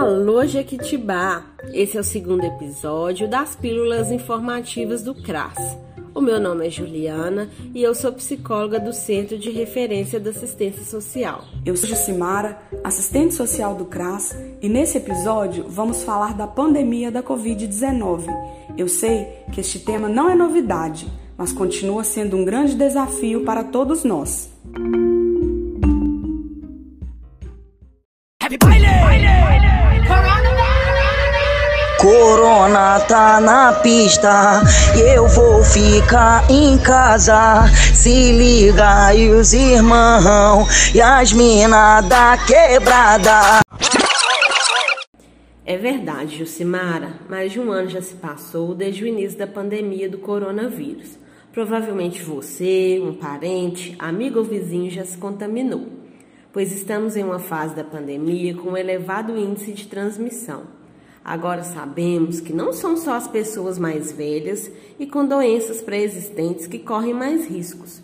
Alô, Jequitibá! Esse é o segundo episódio das Pílulas Informativas do CRAS. O meu nome é Juliana e eu sou psicóloga do Centro de Referência da Assistência Social. Eu sou Jucimara, assistente social do CRAS, e nesse episódio vamos falar da pandemia da Covid-19. Eu sei que este tema não é novidade, mas continua sendo um grande desafio para todos nós. Corona tá na pista, eu vou ficar em casa. Se liga aí os irmãos e as minas da quebrada. É verdade, Jucimara. Mais de um ano já se passou desde o início da pandemia do coronavírus. Provavelmente você, um parente, amigo ou vizinho já se contaminou, pois estamos em uma fase da pandemia com um elevado índice de transmissão. Agora sabemos que não são só as pessoas mais velhas e com doenças pré-existentes que correm mais riscos.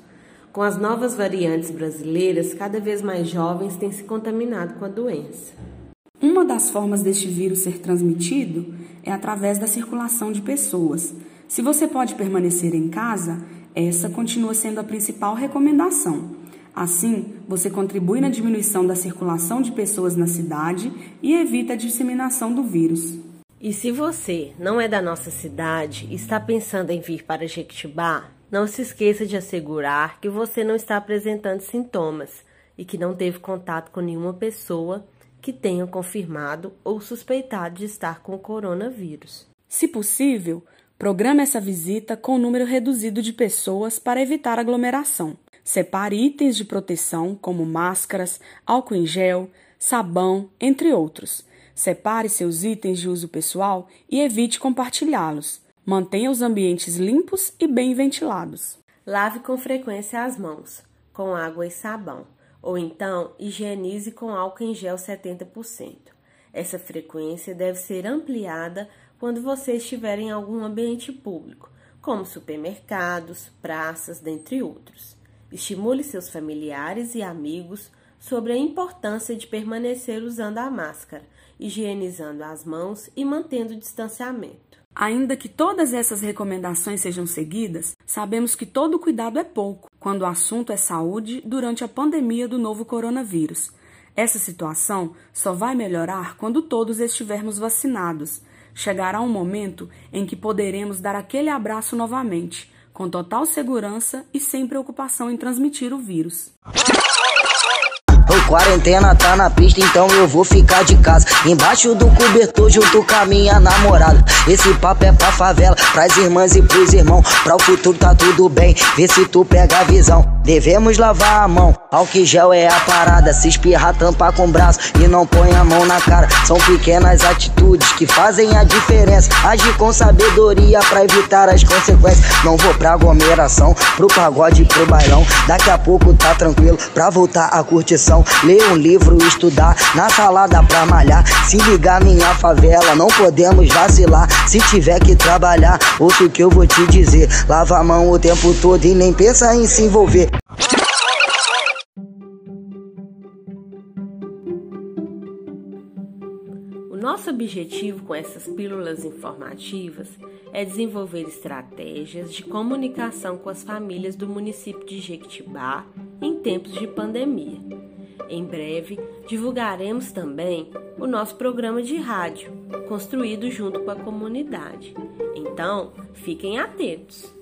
Com as novas variantes brasileiras, cada vez mais jovens têm se contaminado com a doença. Uma das formas deste vírus ser transmitido é através da circulação de pessoas. Se você pode permanecer em casa, essa continua sendo a principal recomendação. Assim, você contribui na diminuição da circulação de pessoas na cidade e evita a disseminação do vírus. E se você não é da nossa cidade e está pensando em vir para Jequitibá, não se esqueça de assegurar que você não está apresentando sintomas e que não teve contato com nenhuma pessoa que tenha confirmado ou suspeitado de estar com o coronavírus. Se possível, programe essa visita com um número reduzido de pessoas para evitar aglomeração. Separe itens de proteção como máscaras, álcool em gel, sabão, entre outros. Separe seus itens de uso pessoal e evite compartilhá-los. Mantenha os ambientes limpos e bem ventilados. Lave com frequência as mãos, com água e sabão, ou então higienize com álcool em gel 70%. Essa frequência deve ser ampliada quando você estiver em algum ambiente público, como supermercados, praças, dentre outros. Estimule seus familiares e amigos sobre a importância de permanecer usando a máscara, higienizando as mãos e mantendo o distanciamento. Ainda que todas essas recomendações sejam seguidas, sabemos que todo cuidado é pouco quando o assunto é saúde durante a pandemia do novo coronavírus. Essa situação só vai melhorar quando todos estivermos vacinados. Chegará um momento em que poderemos dar aquele abraço novamente, com total segurança e sem preocupação em transmitir o vírus. Quarentena tá na pista, então eu vou ficar de casa. Embaixo do cobertor, junto com a minha namorada. Esse papo é pra favela, pras irmãs e pros irmãos. Pra o futuro tá tudo bem, vê se tu pega a visão. Devemos lavar a mão, álcool gel é a parada. Se espirrar, tampar com o braço e não põe a mão na cara. São pequenas atitudes que fazem a diferença. Agir com sabedoria pra evitar as consequências. Não vou pra aglomeração, pro pagode pro bailão. Daqui a pouco tá tranquilo pra voltar a curtição. Ler um livro, estudar, na salada pra malhar. Se ligar minha favela, não podemos vacilar. Se tiver que trabalhar, ouça o que eu vou te dizer. Lava a mão o tempo todo e nem pensa em se envolver. Nosso objetivo com essas pílulas informativas é desenvolver estratégias de comunicação com as famílias do município de Jequitibá em tempos de pandemia. Em breve, divulgaremos também o nosso programa de rádio, construído junto com a comunidade. Então, fiquem atentos!